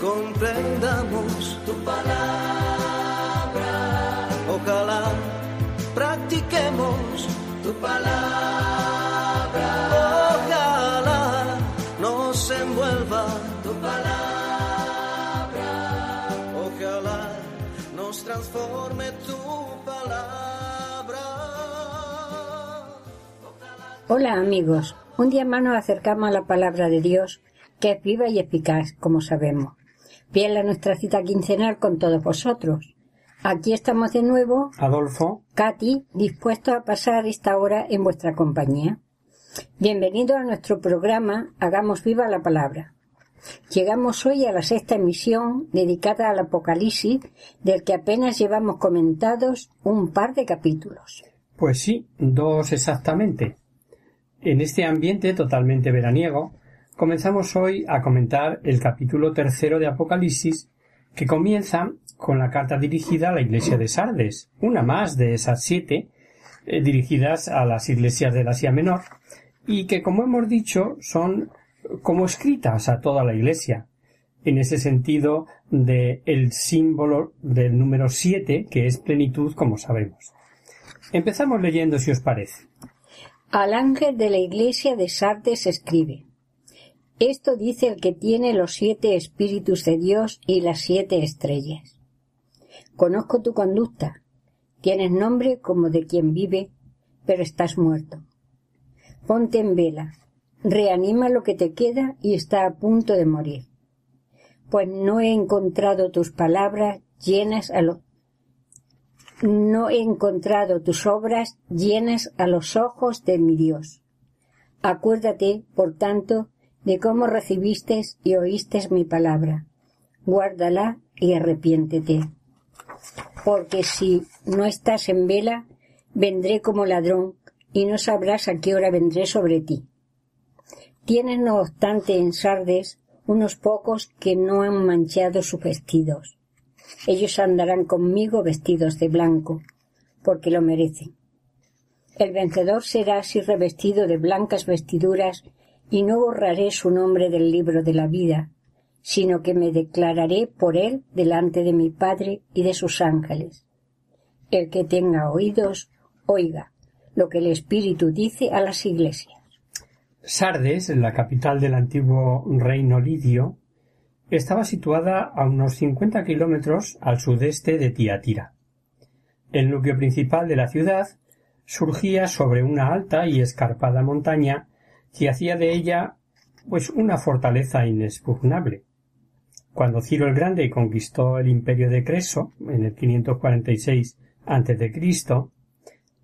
comprendamos tu palabra. Ojalá practiquemos tu palabra. Ojalá nos envuelva tu palabra. Ojalá nos transforme tu palabra. Hola amigos, un día más nos acercamos a la palabra de Dios, que es viva y eficaz, como sabemos. Bien a nuestra cita quincenal con todos vosotros. Aquí estamos de nuevo, Adolfo, Katy, dispuestos a pasar esta hora en vuestra compañía. Bienvenidos a nuestro programa Hagamos viva la palabra. Llegamos hoy a la sexta emisión dedicada al Apocalipsis, del que apenas llevamos comentados un par de capítulos. pues sí, dos exactamente. En este ambiente totalmente veraniego, comenzamos hoy a comentar el capítulo tercero de Apocalipsis, que comienza con la carta dirigida a la iglesia de Sardes, una más de esas siete eh, dirigidas a las iglesias del Asia Menor, y que, como hemos dicho, son como escritas a toda la iglesia, en ese sentido de el símbolo del número siete, que es plenitud, como sabemos. Empezamos leyendo, si os parece. Al ángel de la iglesia de Sardes escribe Esto dice el que tiene los siete espíritus de Dios y las siete estrellas. Conozco tu conducta. Tienes nombre como de quien vive, pero estás muerto. Ponte en vela. Reanima lo que te queda y está a punto de morir. Pues no he encontrado tus palabras llenas a lo no he encontrado tus obras llenas a los ojos de mi Dios. Acuérdate, por tanto, de cómo recibiste y oíste mi palabra. Guárdala y arrepiéntete. Porque si no estás en vela, vendré como ladrón y no sabrás a qué hora vendré sobre ti. Tienes, no obstante, en Sardes unos pocos que no han manchado sus vestidos ellos andarán conmigo vestidos de blanco, porque lo merecen. El vencedor será así revestido de blancas vestiduras, y no borraré su nombre del libro de la vida, sino que me declararé por él delante de mi Padre y de sus ángeles. El que tenga oídos, oiga lo que el Espíritu dice a las iglesias. Sardes, la capital del antiguo reino lidio, estaba situada a unos 50 kilómetros al sudeste de Tiatira. El núcleo principal de la ciudad surgía sobre una alta y escarpada montaña que hacía de ella pues una fortaleza inexpugnable. Cuando Ciro el Grande conquistó el imperio de Creso en el 546 a.C.,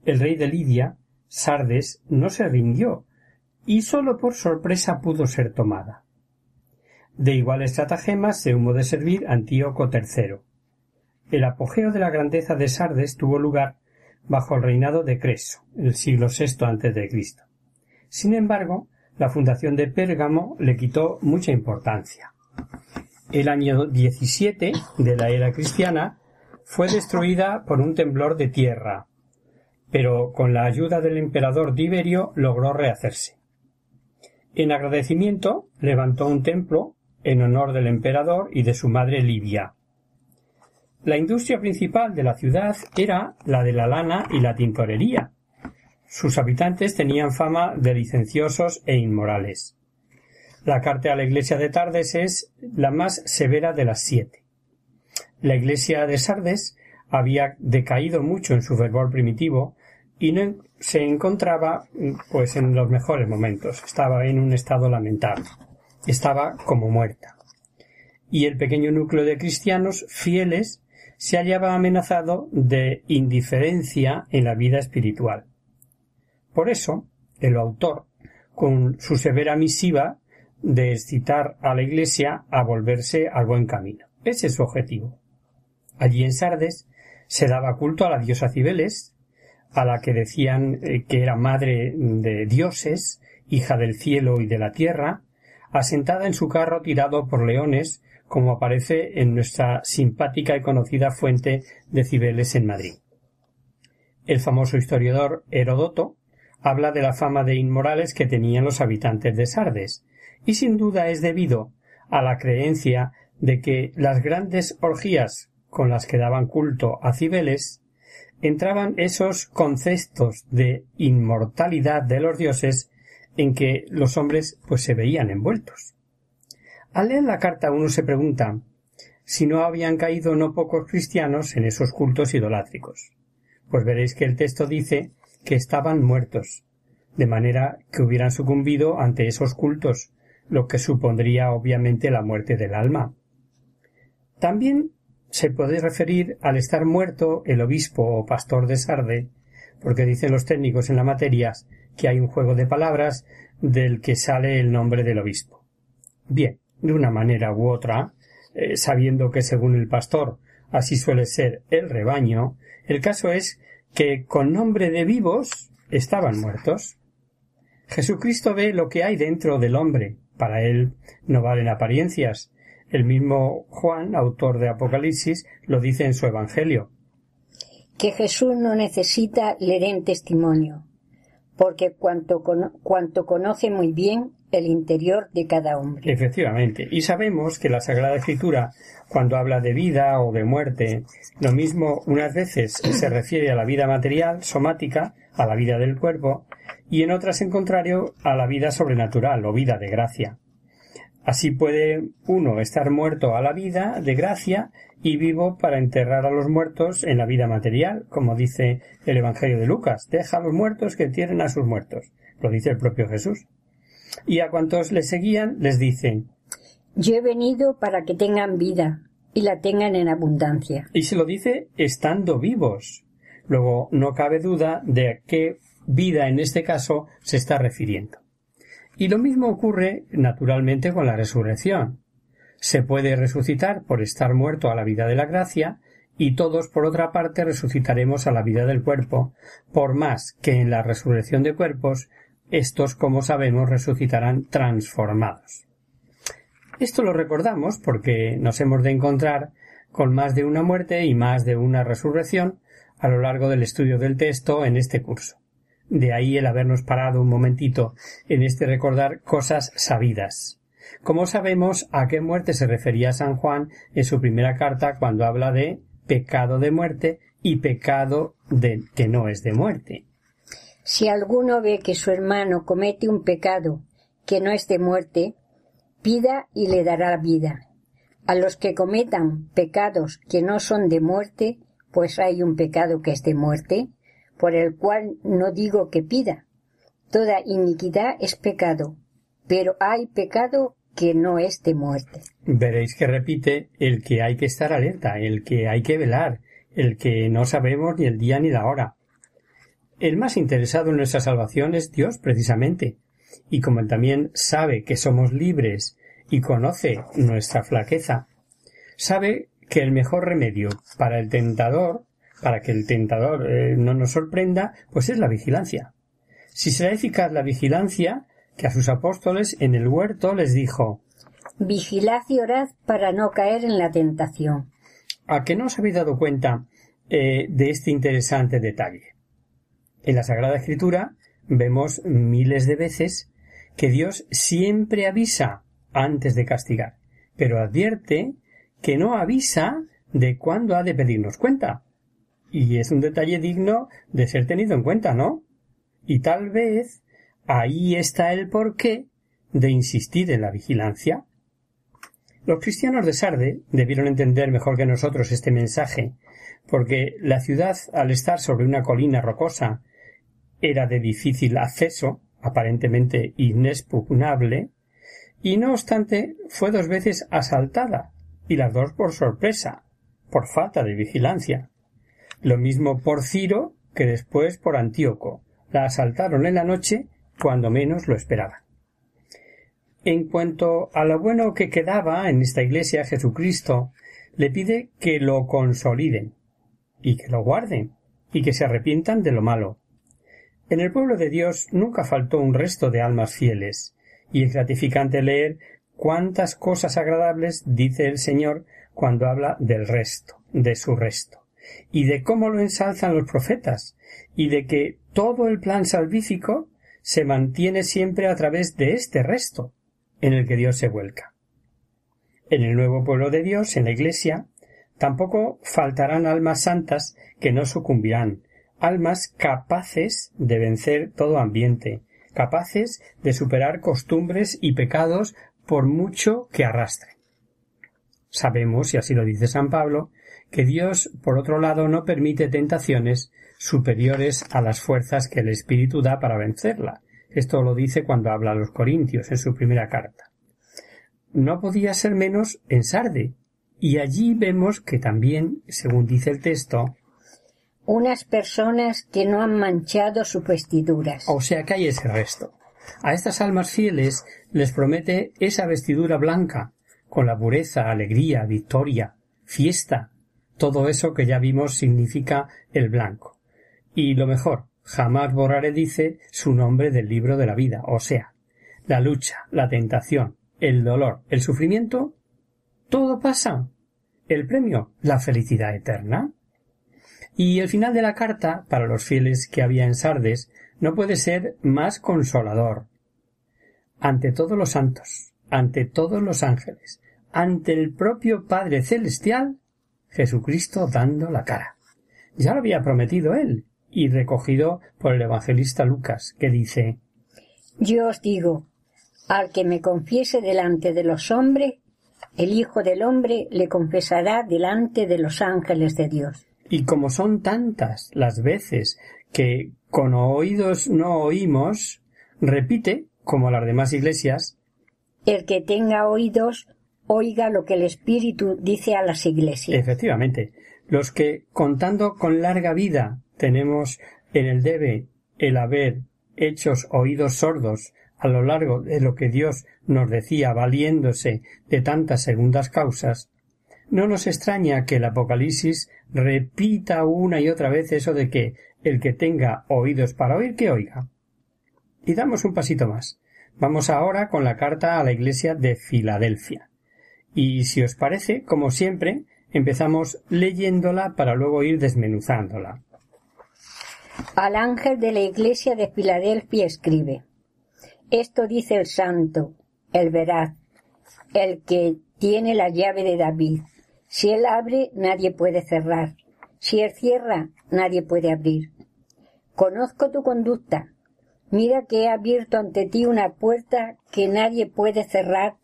el rey de Lidia, Sardes, no se rindió y sólo por sorpresa pudo ser tomada. De igual estratagema se hubo de servir Antíoco III. El apogeo de la grandeza de Sardes tuvo lugar bajo el reinado de Creso, el siglo VI Cristo. Sin embargo, la fundación de Pérgamo le quitó mucha importancia. El año 17 de la era cristiana fue destruida por un temblor de tierra, pero con la ayuda del emperador Tiberio logró rehacerse. En agradecimiento levantó un templo en honor del emperador y de su madre Livia. La industria principal de la ciudad era la de la lana y la tintorería. Sus habitantes tenían fama de licenciosos e inmorales. La carta a la iglesia de Tardes es la más severa de las siete. La iglesia de Sardes había decaído mucho en su fervor primitivo y no se encontraba pues en los mejores momentos. Estaba en un estado lamentable estaba como muerta. Y el pequeño núcleo de cristianos fieles se hallaba amenazado de indiferencia en la vida espiritual. Por eso, el autor, con su severa misiva de excitar a la Iglesia a volverse al buen camino. Ese es su objetivo. Allí en Sardes se daba culto a la diosa Cibeles, a la que decían eh, que era madre de dioses, hija del cielo y de la tierra, asentada en su carro tirado por leones, como aparece en nuestra simpática y conocida fuente de Cibeles en Madrid. El famoso historiador Herodoto habla de la fama de inmorales que tenían los habitantes de Sardes, y sin duda es debido a la creencia de que las grandes orgías con las que daban culto a Cibeles entraban esos conceptos de inmortalidad de los dioses en que los hombres pues se veían envueltos. Al leer la carta uno se pregunta si no habían caído no pocos cristianos en esos cultos idolátricos. Pues veréis que el texto dice que estaban muertos, de manera que hubieran sucumbido ante esos cultos, lo que supondría obviamente la muerte del alma. También se puede referir al estar muerto el obispo o pastor de Sarde, porque dicen los técnicos en la materia que hay un juego de palabras del que sale el nombre del obispo. Bien, de una manera u otra, eh, sabiendo que según el pastor así suele ser el rebaño, el caso es que con nombre de vivos estaban muertos. Jesucristo ve lo que hay dentro del hombre. Para él no valen apariencias. El mismo Juan, autor de Apocalipsis, lo dice en su Evangelio. Que Jesús no necesita le den testimonio, porque cuanto, cuanto conoce muy bien el interior de cada hombre. Efectivamente. Y sabemos que la Sagrada Escritura, cuando habla de vida o de muerte, lo mismo unas veces se refiere a la vida material, somática, a la vida del cuerpo, y en otras, en contrario, a la vida sobrenatural o vida de gracia. Así puede uno estar muerto a la vida de gracia y vivo para enterrar a los muertos en la vida material, como dice el Evangelio de Lucas. Deja a los muertos que entierren a sus muertos. Lo dice el propio Jesús. Y a cuantos le seguían les dice Yo he venido para que tengan vida y la tengan en abundancia. Y se lo dice estando vivos. Luego no cabe duda de a qué vida en este caso se está refiriendo. Y lo mismo ocurre naturalmente con la resurrección. Se puede resucitar por estar muerto a la vida de la gracia y todos por otra parte resucitaremos a la vida del cuerpo, por más que en la resurrección de cuerpos estos, como sabemos, resucitarán transformados. Esto lo recordamos porque nos hemos de encontrar con más de una muerte y más de una resurrección a lo largo del estudio del texto en este curso. De ahí el habernos parado un momentito en este recordar cosas sabidas. Como sabemos a qué muerte se refería San Juan en su primera carta cuando habla de pecado de muerte y pecado de que no es de muerte. Si alguno ve que su hermano comete un pecado que no es de muerte, pida y le dará vida. A los que cometan pecados que no son de muerte, pues hay un pecado que es de muerte, por el cual no digo que pida. Toda iniquidad es pecado, pero hay pecado que no es de muerte. Veréis que repite el que hay que estar alerta, el que hay que velar, el que no sabemos ni el día ni la hora. El más interesado en nuestra salvación es Dios, precisamente, y como él también sabe que somos libres y conoce nuestra flaqueza, sabe que el mejor remedio para el tentador para que el tentador eh, no nos sorprenda, pues es la vigilancia. Si será eficaz la vigilancia, que a sus apóstoles en el huerto les dijo Vigilad y orad para no caer en la tentación. ¿A que no os habéis dado cuenta eh, de este interesante detalle? En la Sagrada Escritura vemos miles de veces que Dios siempre avisa antes de castigar, pero advierte que no avisa de cuándo ha de pedirnos cuenta. Y es un detalle digno de ser tenido en cuenta, ¿no? Y tal vez ahí está el porqué de insistir en la vigilancia. Los cristianos de Sarde debieron entender mejor que nosotros este mensaje, porque la ciudad, al estar sobre una colina rocosa, era de difícil acceso, aparentemente inexpugnable, y no obstante fue dos veces asaltada, y las dos por sorpresa, por falta de vigilancia. Lo mismo por Ciro que después por Antíoco. La asaltaron en la noche cuando menos lo esperaban. En cuanto a lo bueno que quedaba en esta iglesia Jesucristo, le pide que lo consoliden y que lo guarden y que se arrepientan de lo malo. En el pueblo de Dios nunca faltó un resto de almas fieles, y es gratificante leer cuántas cosas agradables dice el Señor cuando habla del resto, de su resto, y de cómo lo ensalzan los profetas, y de que todo el plan salvífico se mantiene siempre a través de este resto en el que Dios se vuelca. En el nuevo pueblo de Dios, en la Iglesia, tampoco faltarán almas santas que no sucumbirán, almas capaces de vencer todo ambiente, capaces de superar costumbres y pecados por mucho que arrastren. Sabemos, y así lo dice San Pablo, que Dios, por otro lado, no permite tentaciones superiores a las fuerzas que el Espíritu da para vencerla. Esto lo dice cuando habla a los Corintios en su primera carta. No podía ser menos en Sarde, y allí vemos que también, según dice el texto, unas personas que no han manchado sus vestiduras. O sea que hay ese resto. A estas almas fieles les promete esa vestidura blanca, con la pureza, alegría, victoria, fiesta, todo eso que ya vimos significa el blanco. Y lo mejor, jamás borraré, dice, su nombre del libro de la vida, o sea, la lucha, la tentación, el dolor, el sufrimiento, todo pasa. El premio, la felicidad eterna. Y el final de la carta, para los fieles que había en Sardes, no puede ser más consolador. Ante todos los santos, ante todos los ángeles, ante el propio Padre Celestial, Jesucristo dando la cara. Ya lo había prometido él, y recogido por el evangelista Lucas, que dice Yo os digo, al que me confiese delante de los hombres, el Hijo del hombre le confesará delante de los ángeles de Dios. Y como son tantas las veces que con oídos no oímos, repite, como las demás iglesias, El que tenga oídos, oiga lo que el Espíritu dice a las iglesias. Efectivamente, los que, contando con larga vida, tenemos en el debe el haber hechos oídos sordos a lo largo de lo que Dios nos decía valiéndose de tantas segundas causas, no nos extraña que el Apocalipsis repita una y otra vez eso de que el que tenga oídos para oír, que oiga. Y damos un pasito más. Vamos ahora con la carta a la iglesia de Filadelfia. Y si os parece, como siempre, empezamos leyéndola para luego ir desmenuzándola. Al ángel de la iglesia de Filadelfia escribe Esto dice el santo, el veraz, el que tiene la llave de David. Si él abre, nadie puede cerrar. Si él cierra, nadie puede abrir. Conozco tu conducta. Mira que he abierto ante ti una puerta que nadie puede cerrar,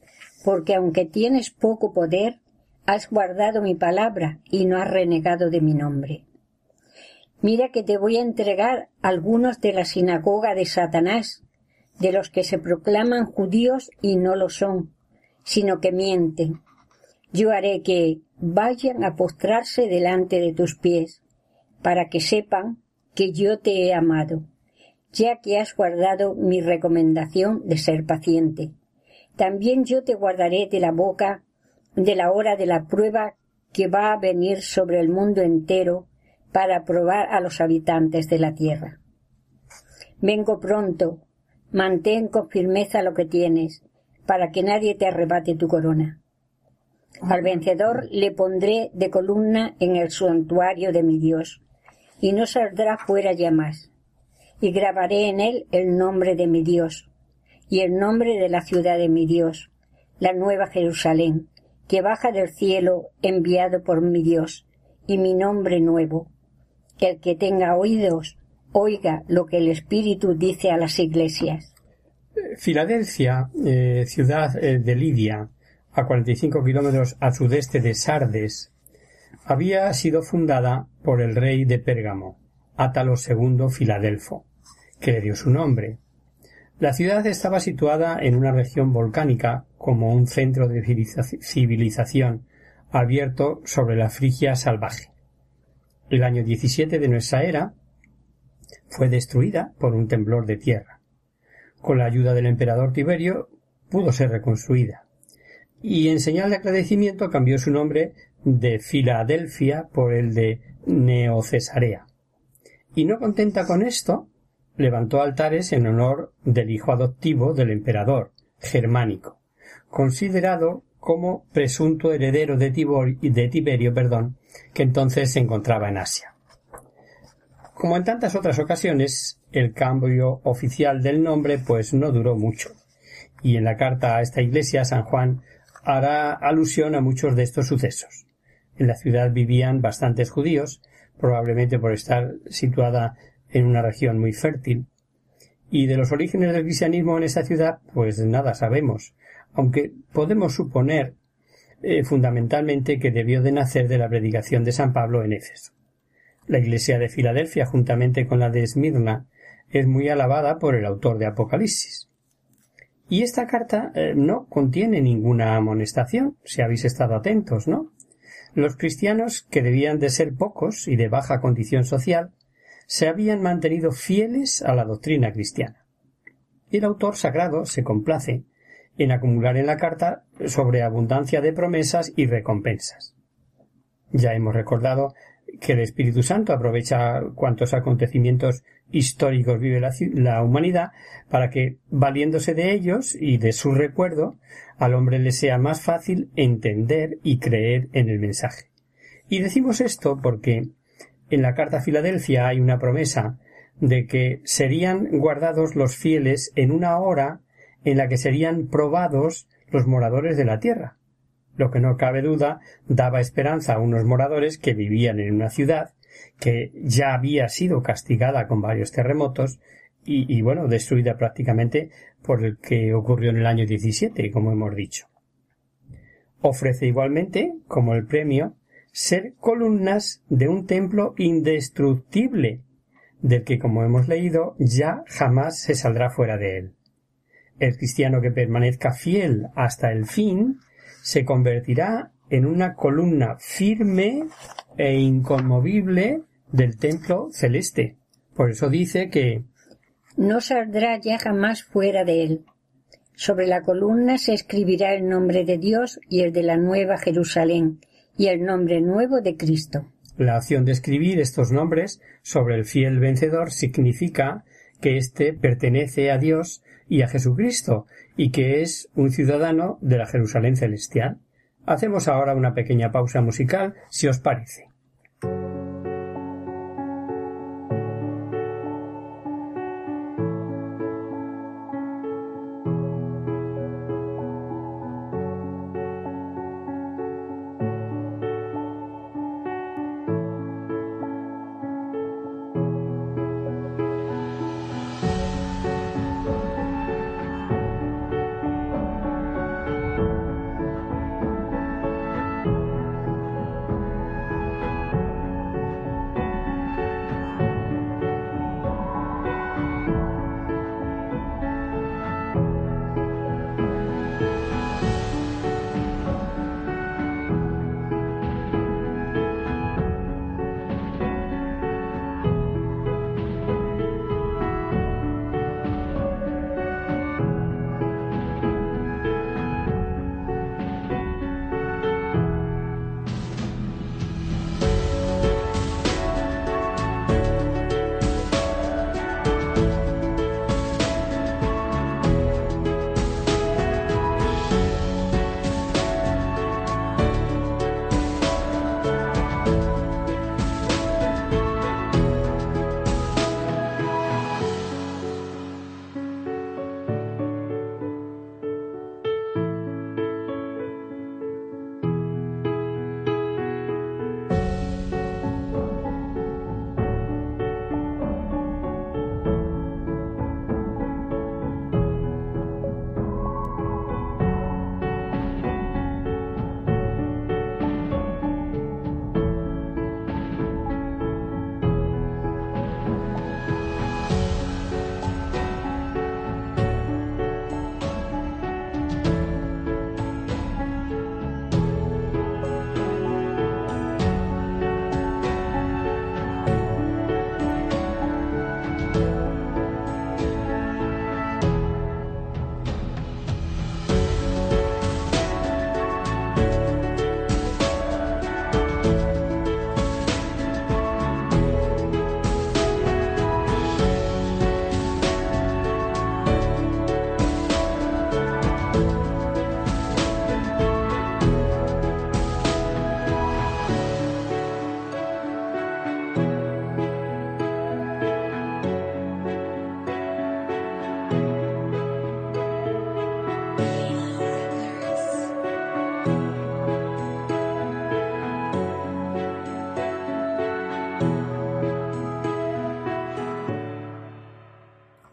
porque aunque tienes poco poder, has guardado mi palabra y no has renegado de mi nombre. Mira que te voy a entregar algunos de la sinagoga de Satanás, de los que se proclaman judíos y no lo son, sino que mienten. Yo haré que, vayan a postrarse delante de tus pies, para que sepan que yo te he amado, ya que has guardado mi recomendación de ser paciente. También yo te guardaré de la boca de la hora de la prueba que va a venir sobre el mundo entero para probar a los habitantes de la tierra. Vengo pronto, mantén con firmeza lo que tienes, para que nadie te arrebate tu corona. Al vencedor le pondré de columna en el santuario de mi Dios, y no saldrá fuera ya más. Y grabaré en él el nombre de mi Dios, y el nombre de la ciudad de mi Dios, la nueva Jerusalén, que baja del cielo enviado por mi Dios, y mi nombre nuevo. El que tenga oídos, oiga lo que el Espíritu dice a las iglesias. Filadelfia, eh, ciudad eh, de Lidia, a 45 kilómetros al sudeste de Sardes, había sido fundada por el rey de Pérgamo, Átalo II Filadelfo, que le dio su nombre. La ciudad estaba situada en una región volcánica como un centro de civilización abierto sobre la Frigia salvaje. El año 17 de nuestra era fue destruida por un temblor de tierra. Con la ayuda del emperador Tiberio pudo ser reconstruida y en señal de agradecimiento cambió su nombre de Filadelfia por el de Neocesarea. Y no contenta con esto, levantó altares en honor del hijo adoptivo del emperador germánico, considerado como presunto heredero de, de Tiberio, perdón, que entonces se encontraba en Asia. Como en tantas otras ocasiones, el cambio oficial del nombre pues no duró mucho. Y en la carta a esta iglesia, San Juan hará alusión a muchos de estos sucesos. En la ciudad vivían bastantes judíos, probablemente por estar situada en una región muy fértil. Y de los orígenes del cristianismo en esta ciudad, pues nada sabemos, aunque podemos suponer eh, fundamentalmente que debió de nacer de la predicación de San Pablo en Éfeso. La iglesia de Filadelfia, juntamente con la de Esmirna, es muy alabada por el autor de Apocalipsis. Y esta carta eh, no contiene ninguna amonestación, si habéis estado atentos, ¿no? Los cristianos, que debían de ser pocos y de baja condición social, se habían mantenido fieles a la doctrina cristiana. El autor sagrado se complace en acumular en la carta sobre abundancia de promesas y recompensas. Ya hemos recordado que el Espíritu Santo aprovecha cuantos acontecimientos históricos vive la, humanidad para que, valiéndose de ellos y de su recuerdo, al hombre le sea más fácil entender y creer en el mensaje. Y decimos esto porque en la carta Filadelfia hay una promesa de que serían guardados los fieles en una hora en la que serían probados los moradores de la tierra. Lo que no cabe duda daba esperanza a unos moradores que vivían en una ciudad que ya había sido castigada con varios terremotos y, bueno, destruida prácticamente por el que ocurrió en el año 17, como hemos dicho. Ofrece igualmente, como el premio, ser columnas de un templo indestructible, del que, como hemos leído, ya jamás se saldrá fuera de él. El cristiano que permanezca fiel hasta el fin se convertirá en una columna firme e inconmovible del templo celeste. Por eso dice que no saldrá ya jamás fuera de él. Sobre la columna se escribirá el nombre de Dios y el de la nueva Jerusalén y el nombre nuevo de Cristo. La acción de escribir estos nombres sobre el fiel vencedor significa que éste pertenece a Dios y a Jesucristo, y que es un ciudadano de la Jerusalén celestial. Hacemos ahora una pequeña pausa musical, si os parece.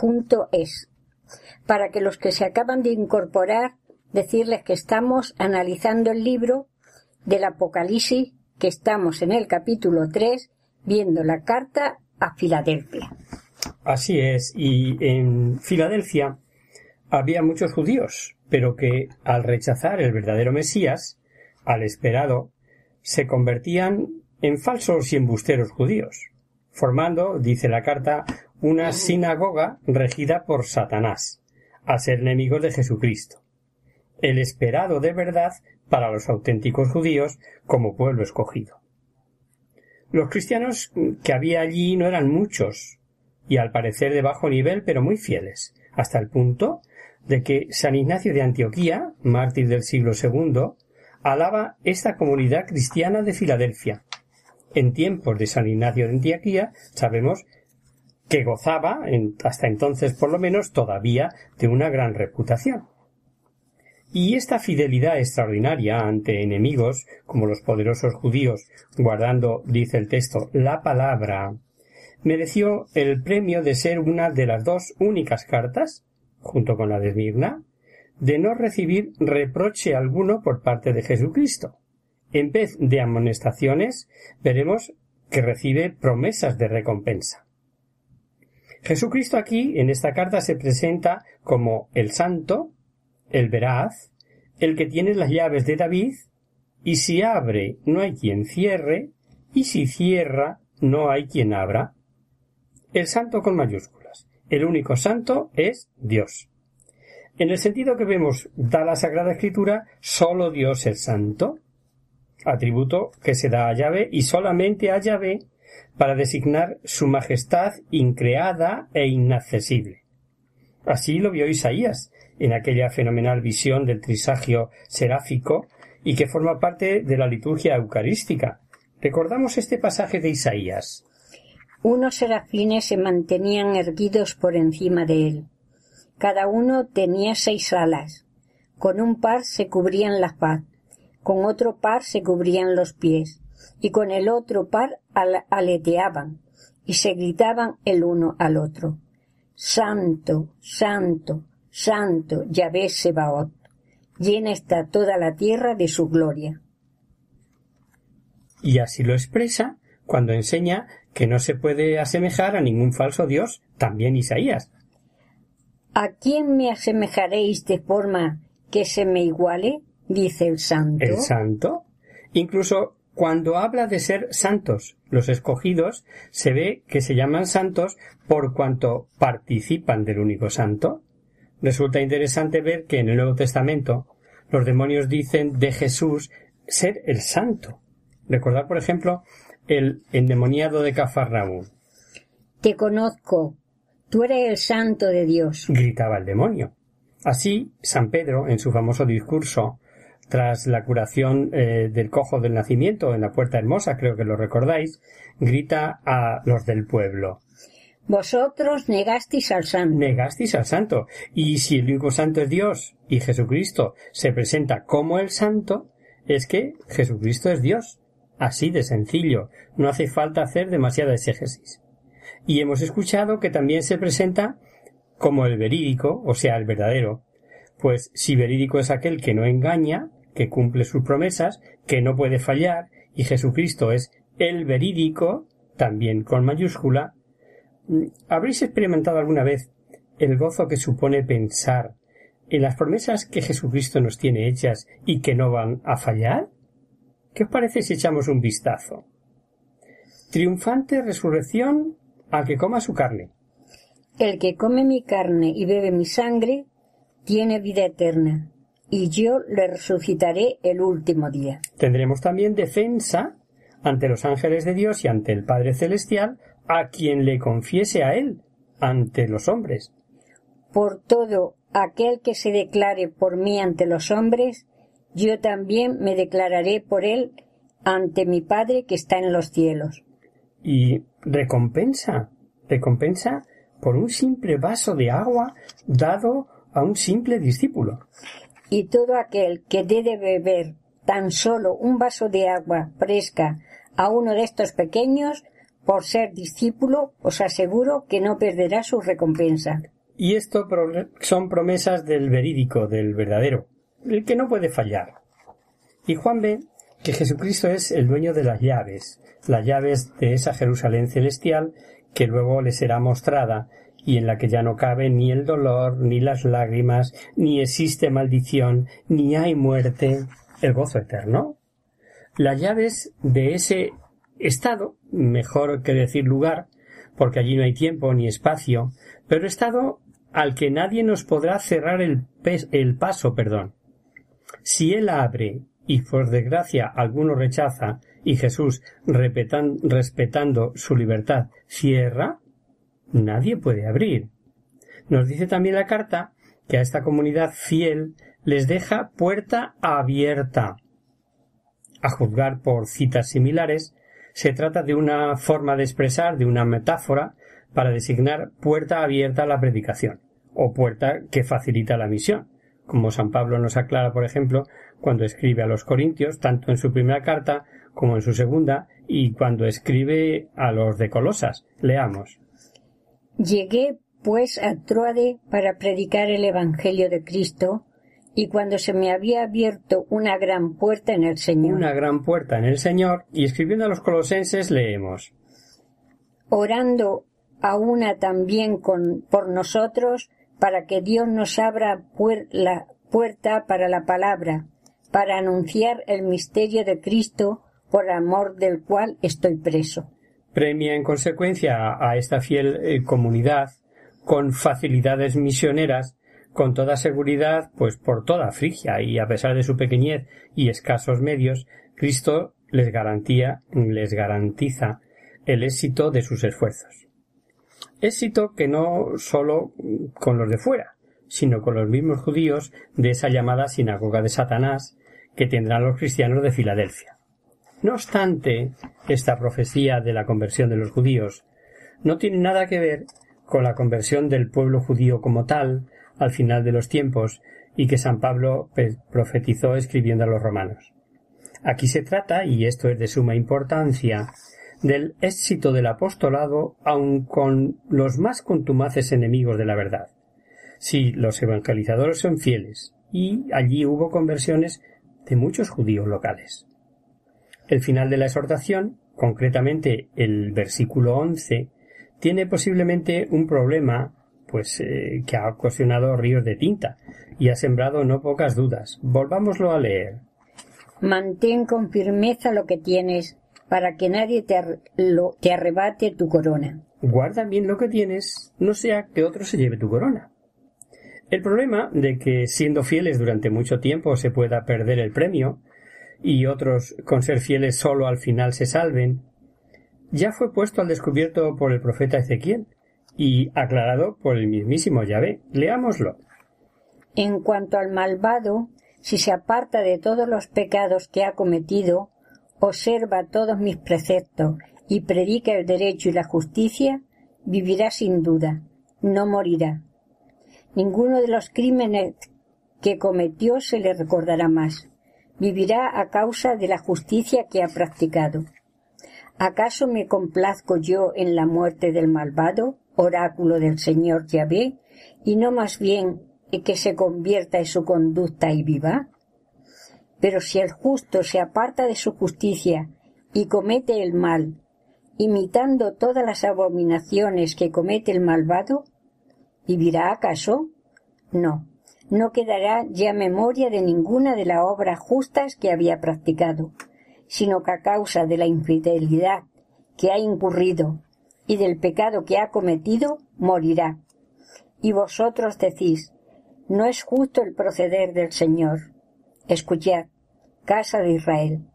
radiomaria.es. Para que los que se acaban de incorporar, decirles que estamos analizando el libro del Apocalipsis, que estamos en el capítulo 3, viendo la carta a Filadelfia. Así es, y en Filadelfia había muchos judíos, pero que al rechazar el verdadero Mesías, al esperado, se convertían en falsos y embusteros judíos, formando, dice la carta, una sinagoga regida por Satanás, a ser enemigos de Jesucristo, el esperado de verdad para los auténticos judíos como pueblo escogido. Los cristianos que había allí no eran muchos, y al parecer de bajo nivel, pero muy fieles, hasta el punto de que San Ignacio de Antioquía, mártir del siglo II, alaba esta comunidad cristiana de Filadelfia. En tiempos de San Ignacio de Antioquía sabemos que gozaba, hasta entonces por lo menos, todavía de una gran reputación. Y esta fidelidad extraordinaria ante enemigos, como los poderosos judíos, guardando, dice el texto, la palabra, mereció el premio de ser una de las dos únicas cartas, junto con la de Mirna, de no recibir reproche alguno por parte de Jesucristo. En vez de amonestaciones, veremos que recibe promesas de recompensa. Jesucristo aquí, en esta carta, se presenta como el santo, el veraz, el que tiene las llaves de David, y si abre no hay quien cierre, y si cierra no hay quien abra. El santo con mayúsculas. El único santo es Dios. En el sentido que vemos da la Sagrada Escritura, solo Dios es santo, atributo que se da a Yahvé y solamente a Yahvé para designar su majestad increada e inaccesible. Así lo vio Isaías en aquella fenomenal visión del trisagio seráfico y que forma parte de la liturgia eucarística. Recordamos este pasaje de Isaías. Unos serafines se mantenían erguidos por encima de él cada uno tenía seis alas. Con un par se cubrían las paz, con otro par se cubrían los pies, y con el otro par aleteaban, y se gritaban el uno al otro. Santo, santo, santo, Yahvé Sebaot. Llena está toda la tierra de su gloria. Y así lo expresa cuando enseña que no se puede asemejar a ningún falso Dios, también Isaías, ¿A quién me asemejaréis de forma que se me iguale? dice el santo. El santo. Incluso cuando habla de ser santos, los escogidos, se ve que se llaman santos por cuanto participan del único santo. Resulta interesante ver que en el Nuevo Testamento los demonios dicen de Jesús ser el santo. Recordad, por ejemplo, el endemoniado de Cafarnaúm. Te conozco, Tú eres el santo de Dios. gritaba el demonio. Así, San Pedro, en su famoso discurso, tras la curación eh, del cojo del nacimiento en la puerta hermosa, creo que lo recordáis, grita a los del pueblo. Vosotros negasteis al santo. Negasteis al santo. Y si el único santo es Dios y Jesucristo se presenta como el santo, es que Jesucristo es Dios. Así de sencillo. No hace falta hacer demasiada exégesis. Y hemos escuchado que también se presenta como el verídico, o sea, el verdadero. Pues si verídico es aquel que no engaña, que cumple sus promesas, que no puede fallar, y Jesucristo es el verídico, también con mayúscula, ¿habréis experimentado alguna vez el gozo que supone pensar en las promesas que Jesucristo nos tiene hechas y que no van a fallar? ¿Qué os parece si echamos un vistazo? Triunfante resurrección al que coma su carne. El que come mi carne y bebe mi sangre tiene vida eterna, y yo le resucitaré el último día. Tendremos también defensa ante los ángeles de Dios y ante el Padre Celestial, a quien le confiese a él ante los hombres. por todo aquel que se declare por mí ante los hombres, yo también me declararé por él ante mi Padre que está en los cielos. Y recompensa, recompensa por un simple vaso de agua dado a un simple discípulo. Y todo aquel que dé de beber tan solo un vaso de agua fresca a uno de estos pequeños, por ser discípulo, os aseguro que no perderá su recompensa. Y esto son promesas del verídico, del verdadero, el que no puede fallar. Y Juan ve que Jesucristo es el dueño de las llaves, las llaves de esa Jerusalén celestial que luego le será mostrada y en la que ya no cabe ni el dolor, ni las lágrimas, ni existe maldición, ni hay muerte, el gozo eterno. Las llaves de ese estado, mejor que decir lugar, porque allí no hay tiempo ni espacio, pero estado al que nadie nos podrá cerrar el, el paso, perdón. Si él abre y por desgracia alguno rechaza y Jesús, respetando su libertad, cierra, nadie puede abrir. Nos dice también la carta que a esta comunidad fiel les deja puerta abierta. A juzgar por citas similares, se trata de una forma de expresar, de una metáfora, para designar puerta abierta a la predicación, o puerta que facilita la misión, como San Pablo nos aclara, por ejemplo, cuando escribe a los Corintios, tanto en su primera carta como en su segunda, y cuando escribe a los de Colosas. Leamos. Llegué, pues, a Troade para predicar el Evangelio de Cristo, y cuando se me había abierto una gran puerta en el Señor. Una gran puerta en el Señor, y escribiendo a los colosenses leemos. Orando a una también con, por nosotros, para que Dios nos abra la puerta para la palabra, para anunciar el misterio de Cristo, por amor del cual estoy preso. Premia en consecuencia a esta fiel eh, comunidad con facilidades misioneras, con toda seguridad, pues por toda Frigia y a pesar de su pequeñez y escasos medios, Cristo les garantía, les garantiza el éxito de sus esfuerzos. Éxito que no sólo con los de fuera, sino con los mismos judíos de esa llamada sinagoga de Satanás que tendrán los cristianos de Filadelfia. No obstante, esta profecía de la conversión de los judíos no tiene nada que ver con la conversión del pueblo judío como tal al final de los tiempos y que San Pablo profetizó escribiendo a los romanos. Aquí se trata, y esto es de suma importancia, del éxito del apostolado aun con los más contumaces enemigos de la verdad. Si los evangelizadores son fieles, y allí hubo conversiones de muchos judíos locales. El final de la exhortación, concretamente el versículo once, tiene posiblemente un problema pues eh, que ha ocasionado ríos de tinta y ha sembrado no pocas dudas. Volvámoslo a leer. Mantén con firmeza lo que tienes para que nadie te, te arrebate tu corona. Guarda bien lo que tienes, no sea que otro se lleve tu corona. El problema de que siendo fieles durante mucho tiempo se pueda perder el premio y otros con ser fieles solo al final se salven, ya fue puesto al descubierto por el profeta Ezequiel y aclarado por el mismísimo Yahvé. Leámoslo. En cuanto al malvado, si se aparta de todos los pecados que ha cometido, observa todos mis preceptos y predica el derecho y la justicia, vivirá sin duda, no morirá. Ninguno de los crímenes que cometió se le recordará más. Vivirá a causa de la justicia que ha practicado. ¿Acaso me complazco yo en la muerte del malvado, oráculo del Señor Yahvé, y no más bien que se convierta en su conducta y viva? Pero si el justo se aparta de su justicia y comete el mal, imitando todas las abominaciones que comete el malvado, ¿vivirá acaso? No, no quedará ya memoria de ninguna de las obras justas que había practicado, sino que a causa de la infidelidad que ha incurrido y del pecado que ha cometido, morirá. Y vosotros decís, no es justo el proceder del Señor. Escuchad, casa de Israel,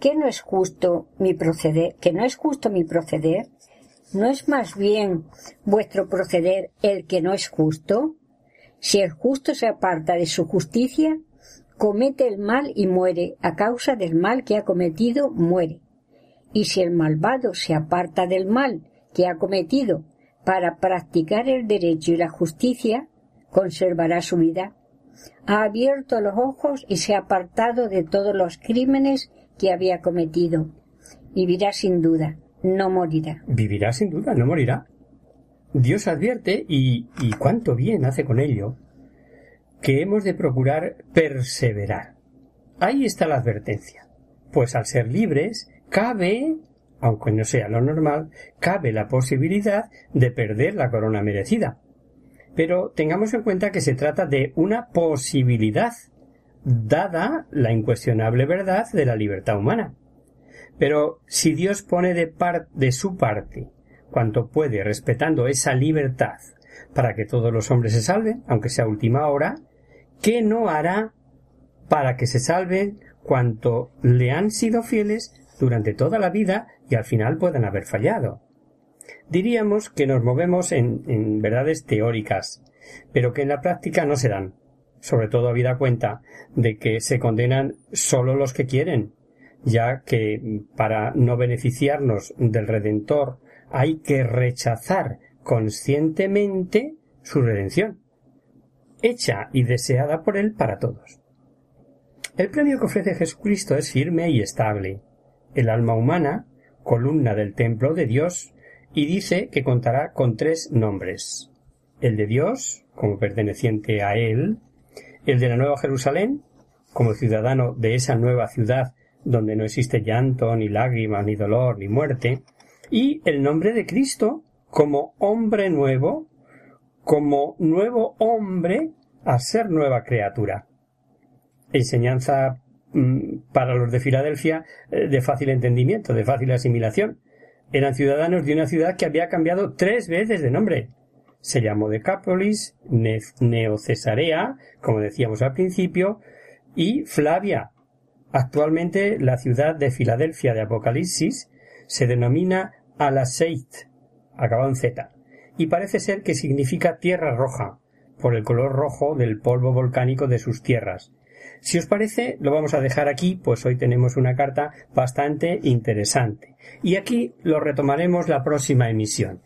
¿qué no es justo mi proceder? ¿Que no es justo mi proceder? ¿No es más bien vuestro proceder el que no es justo? Si el justo se aparta de su justicia, comete el mal y muere, a causa del mal que ha cometido, muere. Y si el malvado se aparta del mal que ha cometido para practicar el derecho y la justicia, conservará su vida. Ha abierto los ojos y se ha apartado de todos los crímenes que había cometido. Vivirá sin duda, no morirá. Vivirá sin duda, no morirá. Dios advierte, y, y cuánto bien hace con ello, que hemos de procurar perseverar. Ahí está la advertencia. Pues al ser libres, cabe, aunque no sea lo normal, cabe la posibilidad de perder la corona merecida. Pero tengamos en cuenta que se trata de una posibilidad, dada la incuestionable verdad de la libertad humana. Pero si Dios pone de, de su parte cuanto puede respetando esa libertad para que todos los hombres se salven, aunque sea última hora, ¿qué no hará para que se salven cuanto le han sido fieles durante toda la vida y al final puedan haber fallado? Diríamos que nos movemos en, en verdades teóricas, pero que en la práctica no se dan, sobre todo habida cuenta de que se condenan solo los que quieren, ya que para no beneficiarnos del Redentor hay que rechazar conscientemente su redención, hecha y deseada por él para todos. El premio que ofrece Jesucristo es firme y estable. El alma humana, columna del templo de Dios, y dice que contará con tres nombres. El de Dios, como perteneciente a Él, el de la Nueva Jerusalén, como ciudadano de esa nueva ciudad donde no existe llanto, ni lágrimas, ni dolor, ni muerte, y el nombre de Cristo como hombre nuevo, como nuevo hombre a ser nueva criatura. Enseñanza mm, para los de Filadelfia eh, de fácil entendimiento, de fácil asimilación. Eran ciudadanos de una ciudad que había cambiado tres veces de nombre. Se llamó Decápolis, Neocesarea, como decíamos al principio, y Flavia. Actualmente la ciudad de Filadelfia de Apocalipsis se denomina Alaseit, acabado en Z, y parece ser que significa tierra roja, por el color rojo del polvo volcánico de sus tierras. Si os parece, lo vamos a dejar aquí, pues hoy tenemos una carta bastante interesante. Y aquí lo retomaremos la próxima emisión.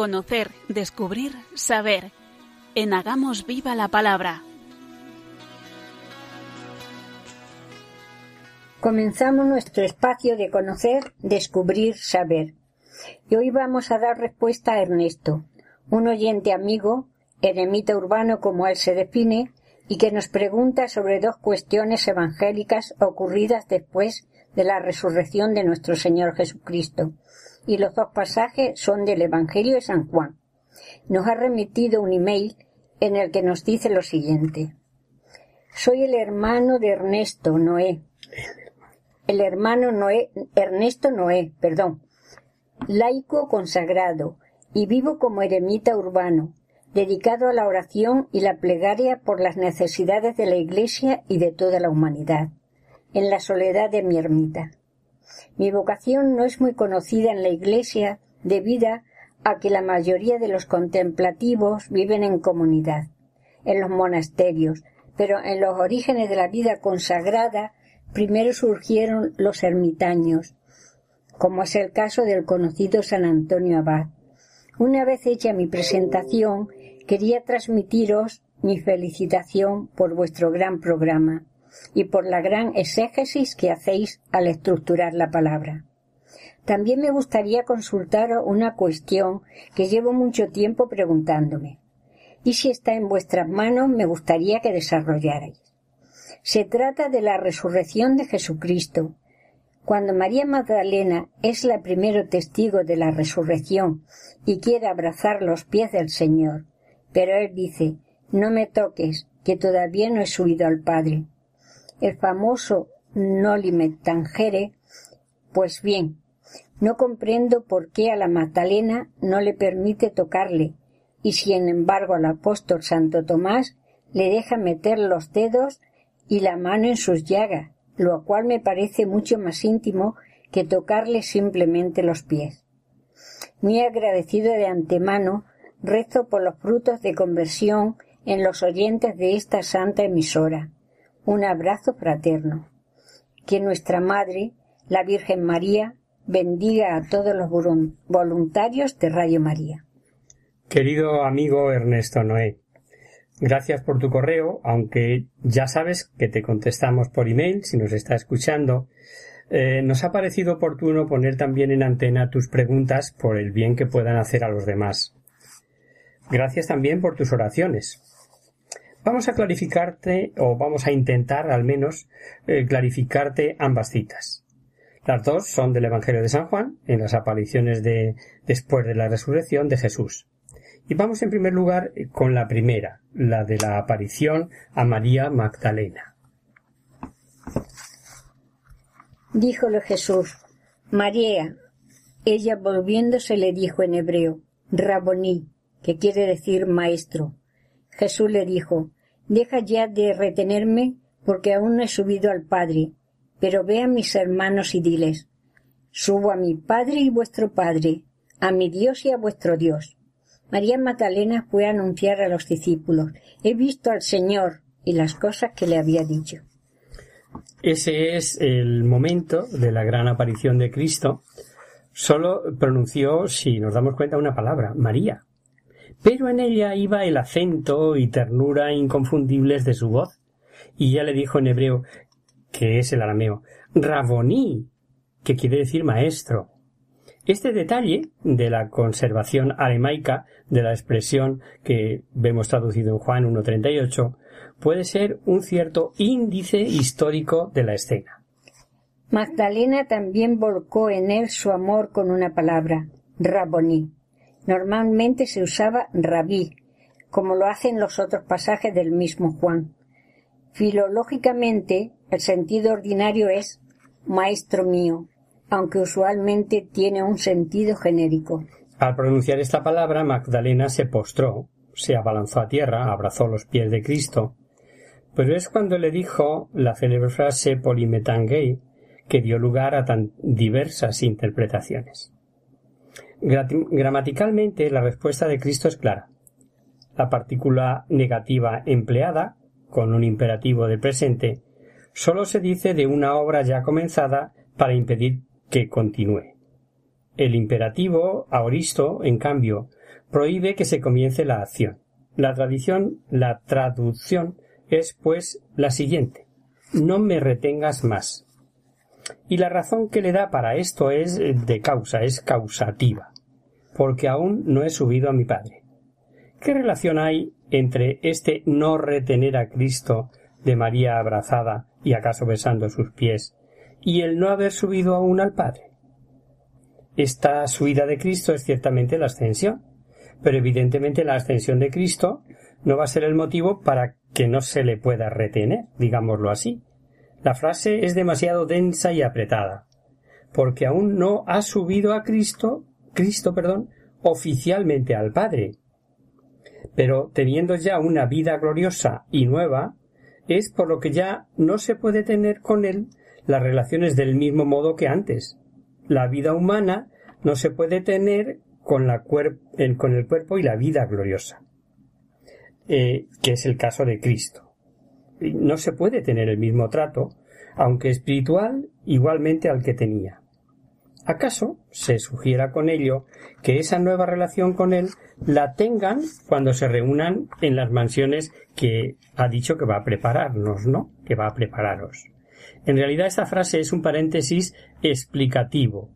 Conocer, descubrir, saber. En Hagamos Viva la Palabra. Comenzamos nuestro espacio de conocer, descubrir, saber. Y hoy vamos a dar respuesta a Ernesto, un oyente amigo, eremita urbano como él se define, y que nos pregunta sobre dos cuestiones evangélicas ocurridas después de la resurrección de nuestro Señor Jesucristo, y los dos pasajes son del Evangelio de San Juan. Nos ha remitido un email en el que nos dice lo siguiente. Soy el hermano de Ernesto Noé. El hermano Noé, Ernesto Noé, perdón. Laico consagrado y vivo como eremita urbano, dedicado a la oración y la plegaria por las necesidades de la Iglesia y de toda la humanidad. en la soledad de mi ermita. Mi vocación no es muy conocida en la Iglesia debido a que la mayoría de los contemplativos viven en comunidad, en los monasterios, pero en los orígenes de la vida consagrada primero surgieron los ermitaños, como es el caso del conocido San Antonio Abad. Una vez hecha mi presentación, quería transmitiros mi felicitación por vuestro gran programa y por la gran exégesis que hacéis al estructurar la palabra. También me gustaría consultar una cuestión que llevo mucho tiempo preguntándome. Y si está en vuestras manos, me gustaría que desarrollarais. Se trata de la resurrección de Jesucristo. Cuando María Magdalena es la primero testigo de la resurrección y quiere abrazar los pies del Señor, pero él dice, no me toques, que todavía no he subido al Padre. El famoso Noli me tangere, pues bien, no comprendo por qué a la Magdalena no le permite tocarle, y sin embargo al apóstol Santo Tomás le deja meter los dedos y la mano en sus llagas, lo cual me parece mucho más íntimo que tocarle simplemente los pies. Muy agradecido de antemano, rezo por los frutos de conversión en los oyentes de esta santa emisora. Un abrazo fraterno. Que nuestra Madre, la Virgen María, bendiga a todos los voluntarios de Radio María. Querido amigo Ernesto Noé, gracias por tu correo, aunque ya sabes que te contestamos por email si nos está escuchando. Eh, nos ha parecido oportuno poner también en antena tus preguntas por el bien que puedan hacer a los demás. Gracias también por tus oraciones. Vamos a clarificarte, o vamos a intentar al menos eh, clarificarte ambas citas. Las dos son del Evangelio de San Juan, en las apariciones de después de la resurrección de Jesús. Y vamos en primer lugar con la primera, la de la aparición a María Magdalena. Díjole Jesús, María. Ella volviéndose le dijo en hebreo, Raboní, que quiere decir maestro. Jesús le dijo, Deja ya de retenerme, porque aún no he subido al Padre, pero ve a mis hermanos y diles, Subo a mi Padre y vuestro Padre, a mi Dios y a vuestro Dios. María Magdalena fue a anunciar a los discípulos, He visto al Señor y las cosas que le había dicho. Ese es el momento de la gran aparición de Cristo. Solo pronunció, si nos damos cuenta, una palabra, María. Pero en ella iba el acento y ternura inconfundibles de su voz. Y ya le dijo en hebreo, que es el arameo, Raboní, que quiere decir maestro. Este detalle de la conservación aramaica de la expresión que vemos traducido en Juan 1.38 puede ser un cierto índice histórico de la escena. Magdalena también volcó en él su amor con una palabra, Raboní. Normalmente se usaba rabí, como lo hacen los otros pasajes del mismo Juan. Filológicamente, el sentido ordinario es maestro mío, aunque usualmente tiene un sentido genérico. Al pronunciar esta palabra, Magdalena se postró, se abalanzó a tierra, abrazó los pies de Cristo, pero es cuando le dijo la célebre frase polimetangei que dio lugar a tan diversas interpretaciones. Gramaticalmente la respuesta de Cristo es clara. La partícula negativa empleada con un imperativo de presente, sólo se dice de una obra ya comenzada para impedir que continúe. El imperativo aoristo, en cambio, prohíbe que se comience la acción. La tradición, la traducción es pues la siguiente. No me retengas más. Y la razón que le da para esto es de causa, es causativa, porque aún no he subido a mi Padre. ¿Qué relación hay entre este no retener a Cristo de María abrazada y acaso besando sus pies y el no haber subido aún al Padre. Esta subida de Cristo es ciertamente la ascensión, pero evidentemente la ascensión de Cristo no va a ser el motivo para que no se le pueda retener, digámoslo así. La frase es demasiado densa y apretada, porque aún no ha subido a Cristo, Cristo, perdón, oficialmente al Padre, pero teniendo ya una vida gloriosa y nueva, es por lo que ya no se puede tener con él las relaciones del mismo modo que antes. La vida humana no se puede tener con, el cuerpo y la vida gloriosa, eh, que es el caso de Cristo. No se puede tener el mismo trato, aunque espiritual, igualmente al que tenía. ¿Acaso se sugiera con ello que esa nueva relación con Él la tengan cuando se reúnan en las mansiones que ha dicho que va a prepararnos, ¿no? Que va a prepararos. En realidad esta frase es un paréntesis explicativo,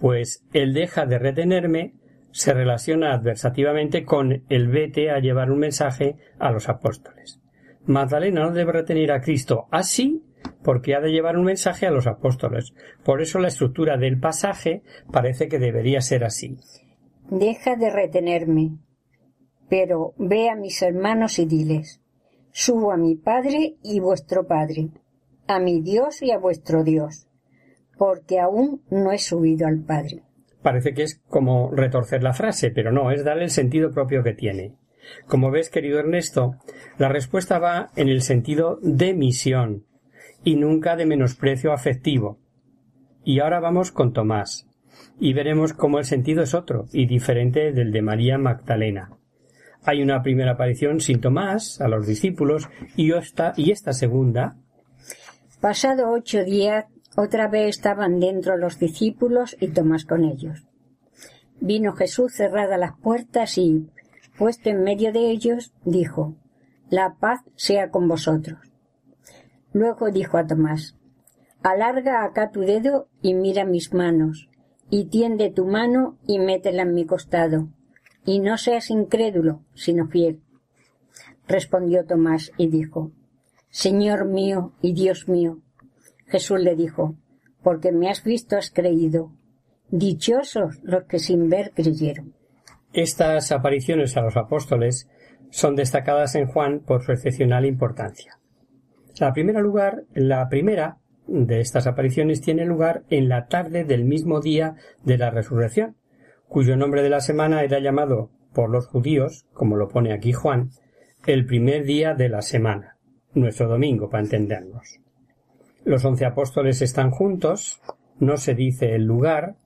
pues el deja de retenerme se relaciona adversativamente con el vete a llevar un mensaje a los apóstoles. Magdalena no debe retener a Cristo así porque ha de llevar un mensaje a los apóstoles. Por eso la estructura del pasaje parece que debería ser así. Deja de retenerme, pero ve a mis hermanos y diles, subo a mi Padre y vuestro Padre, a mi Dios y a vuestro Dios, porque aún no he subido al Padre. Parece que es como retorcer la frase, pero no, es darle el sentido propio que tiene. Como ves, querido Ernesto, la respuesta va en el sentido de misión y nunca de menosprecio afectivo. Y ahora vamos con Tomás, y veremos cómo el sentido es otro y diferente del de María Magdalena. Hay una primera aparición sin Tomás a los discípulos y esta, y esta segunda. Pasado ocho días, otra vez estaban dentro los discípulos y Tomás con ellos. Vino Jesús cerradas las puertas y, puesto en medio de ellos, dijo, La paz sea con vosotros. Luego dijo a Tomás, Alarga acá tu dedo y mira mis manos, y tiende tu mano y métela en mi costado, y no seas incrédulo, sino fiel. Respondió Tomás y dijo, Señor mío y Dios mío. Jesús le dijo, porque me has visto has creído. Dichosos los que sin ver creyeron. Estas apariciones a los apóstoles son destacadas en Juan por su excepcional importancia. La primera lugar, la primera de estas apariciones tiene lugar en la tarde del mismo día de la resurrección, cuyo nombre de la semana era llamado por los judíos, como lo pone aquí Juan, el primer día de la semana, nuestro domingo, para entendernos. Los once apóstoles están juntos, no se dice el lugar,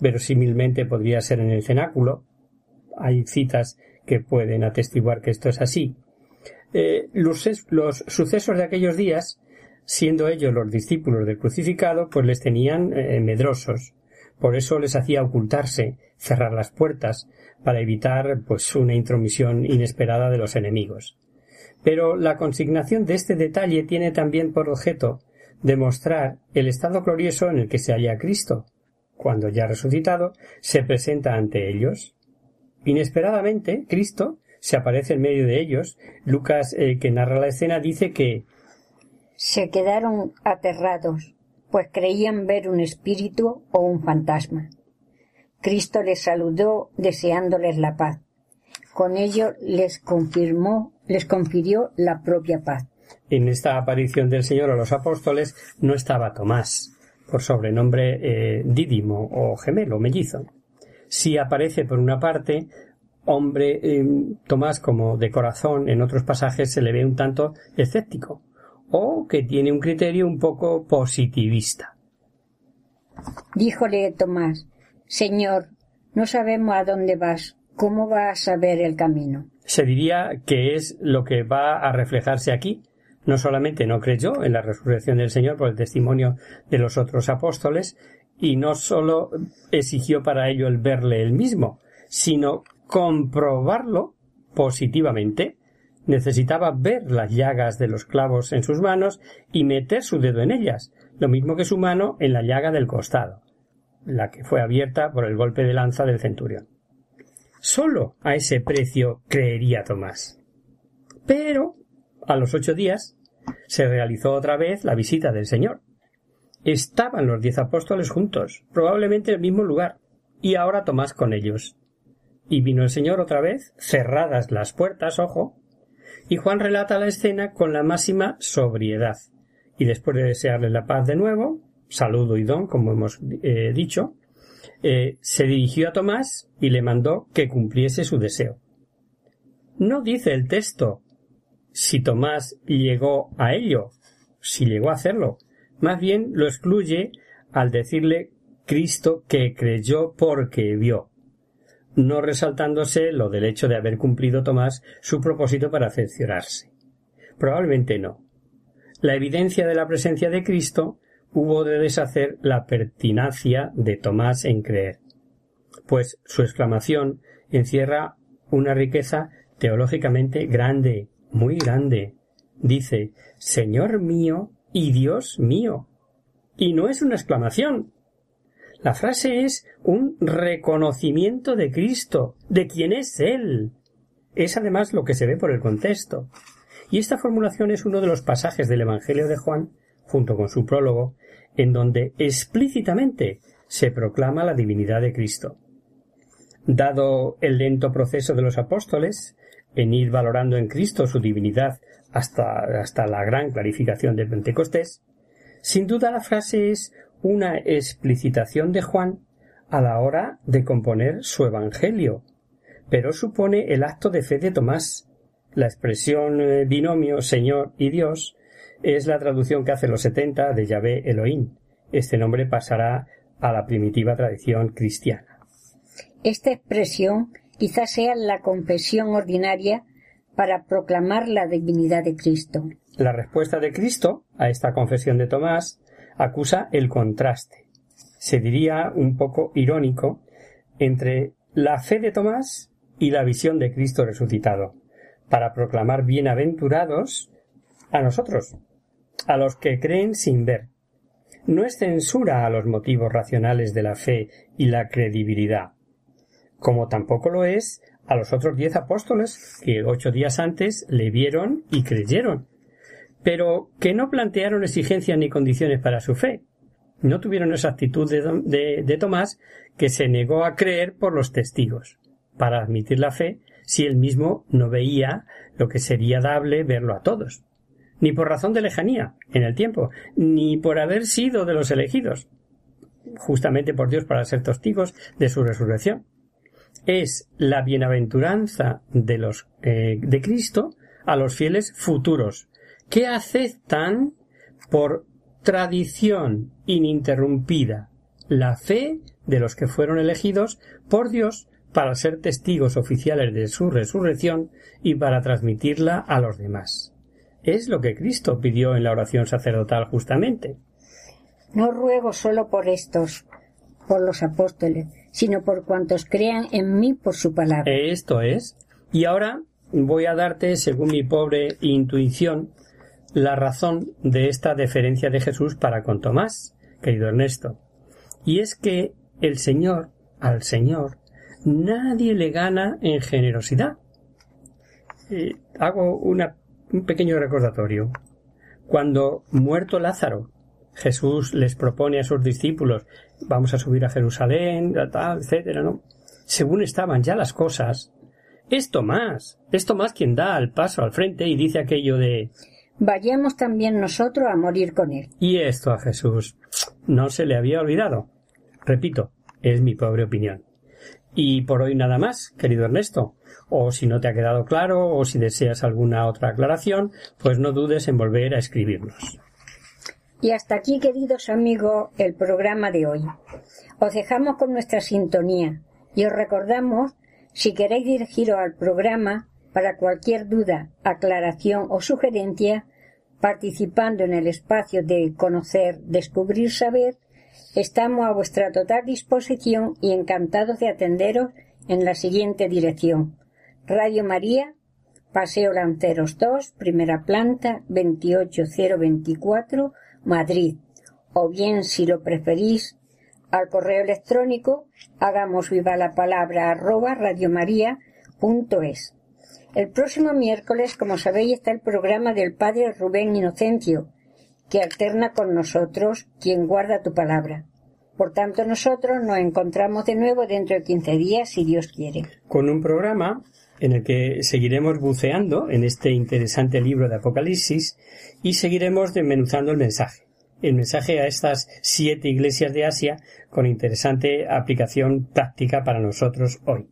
verosímilmente podría ser en el cenáculo, hay citas que pueden atestiguar que esto es así. Eh, los, sucesos de aquellos días, siendo ellos los discípulos del crucificado, pues les tenían eh, medrosos. Por eso les hacía ocultarse, cerrar las puertas, para evitar pues una intromisión inesperada de los enemigos. Pero la consignación de este detalle tiene también por objeto demostrar el estado glorioso en el que se halla Cristo, cuando ya resucitado, se presenta ante ellos. Inesperadamente, Cristo se aparece en medio de ellos. Lucas, eh, que narra la escena, dice que se quedaron aterrados, pues creían ver un espíritu o un fantasma. Cristo les saludó deseándoles la paz. Con ello les confirmó, les confirió la propia paz. En esta aparición del Señor a los apóstoles no estaba Tomás, por sobrenombre eh, Dídimo o gemelo, mellizo. Sí aparece por una parte hombre eh, Tomás como de corazón en otros pasajes se le ve un tanto escéptico o que tiene un criterio un poco positivista. Díjole Tomás, Señor, no sabemos a dónde vas, ¿cómo vas a saber el camino? Se diría que es lo que va a reflejarse aquí. No solamente no creyó en la resurrección del Señor por el testimonio de los otros apóstoles, y no solo exigió para ello el verle él mismo, sino comprobarlo positivamente, necesitaba ver las llagas de los clavos en sus manos y meter su dedo en ellas, lo mismo que su mano en la llaga del costado, la que fue abierta por el golpe de lanza del centurión. Solo a ese precio creería Tomás. Pero, a los ocho días, se realizó otra vez la visita del Señor. Estaban los diez apóstoles juntos, probablemente en el mismo lugar, y ahora Tomás con ellos. Y vino el Señor otra vez, cerradas las puertas, ojo, y Juan relata la escena con la máxima sobriedad. Y después de desearle la paz de nuevo, saludo y don, como hemos eh, dicho, eh, se dirigió a Tomás y le mandó que cumpliese su deseo. No dice el texto si Tomás llegó a ello, si llegó a hacerlo, Más bien lo excluye al decirle Cristo que creyó porque vio, no resaltándose lo del hecho de haber cumplido Tomás su propósito para cerciorarse. Probablemente no. La evidencia de la presencia de Cristo hubo de deshacer la pertinacia de Tomás en creer, pues su exclamación encierra una riqueza teológicamente grande, muy grande. Dice, Señor mío y Dios mío. Y no es una exclamación. La frase es un reconocimiento de Cristo, de quién es Él. Es además lo que se ve por el contexto. Y esta formulación es uno de los pasajes del Evangelio de Juan, junto con su prólogo, en donde explícitamente se proclama la divinidad de Cristo. Dado el lento proceso de los apóstoles en ir valorando en Cristo su divinidad hasta, hasta la gran clarificación de Pentecostés, sin duda la frase es una explicitación de Juan a la hora de componer su Evangelio, pero supone el acto de fe de Tomás. La expresión eh, binomio Señor y Dios es la traducción que hace los setenta de Yahvé Elohim. Este nombre pasará a la primitiva tradición cristiana. Esta expresión quizás sea la confesión ordinaria para proclamar la divinidad de Cristo. La respuesta de Cristo a esta confesión de Tomás acusa el contraste. Se diría un poco irónico entre la fe de Tomás y la visión de Cristo resucitado, para proclamar bienaventurados a nosotros, a los que creen sin ver. No es censura a los motivos racionales de la fe y la credibilidad, como tampoco lo es a los otros diez apóstoles que ocho días antes le vieron y creyeron, pero que no plantearon exigencias ni condiciones para su fe. No tuvieron esa actitud de, de, Tomás que se negó a creer por los testigos, para admitir la fe si él mismo no veía lo que sería dable verlo a todos ni por razón de lejanía en el tiempo, ni por haber sido de los elegidos, justamente por Dios para ser testigos de su resurrección. Es la bienaventuranza de los eh, de Cristo a los fieles futuros, que aceptan por tradición ininterrumpida la fe de los que fueron elegidos por Dios para ser testigos oficiales de su resurrección y para transmitirla a los demás. Es lo que Cristo pidió en la oración sacerdotal justamente. No ruego solo por estos, por los apóstoles, sino por cuantos crean en mí por su palabra. Esto es. Y ahora voy a darte, según mi pobre intuición, la razón de esta deferencia de Jesús para con Tomás, querido Ernesto. Y es que el Señor, al Señor, nadie le gana en generosidad. Eh, hago una un pequeño recordatorio. Cuando muerto Lázaro, Jesús les propone a sus discípulos vamos a subir a Jerusalén, tal, etcétera, ¿no? Según estaban ya las cosas, es Tomás, es Tomás quien da el paso al frente y dice aquello de vayamos también nosotros a morir con él. Y esto a Jesús no se le había olvidado. Repito, es mi pobre opinión. Y por hoy nada más, querido Ernesto. O si no te ha quedado claro o si deseas alguna otra aclaración, pues no dudes en volver a escribirnos. Y hasta aquí, queridos amigos, el programa de hoy. Os dejamos con nuestra sintonía y os recordamos, si queréis dirigiros al programa para cualquier duda, aclaración o sugerencia, participando en el espacio de conocer, descubrir, saber, Estamos a vuestra total disposición y encantados de atenderos en la siguiente dirección. Radio María, Paseo Lanceros 2, primera planta, 28024, Madrid. O bien, si lo preferís, al correo electrónico, hagamos viva la palabra arroba radiomaria.es. El próximo miércoles, como sabéis, está el programa del Padre Rubén Inocencio, que alterna con nosotros quien guarda tu palabra. Por tanto, nosotros nos encontramos de nuevo dentro de 15 días, si Dios quiere. Con un programa en el que seguiremos buceando en este interesante libro de Apocalipsis y seguiremos desmenuzando el mensaje. El mensaje a estas siete iglesias de Asia con interesante aplicación práctica para nosotros hoy.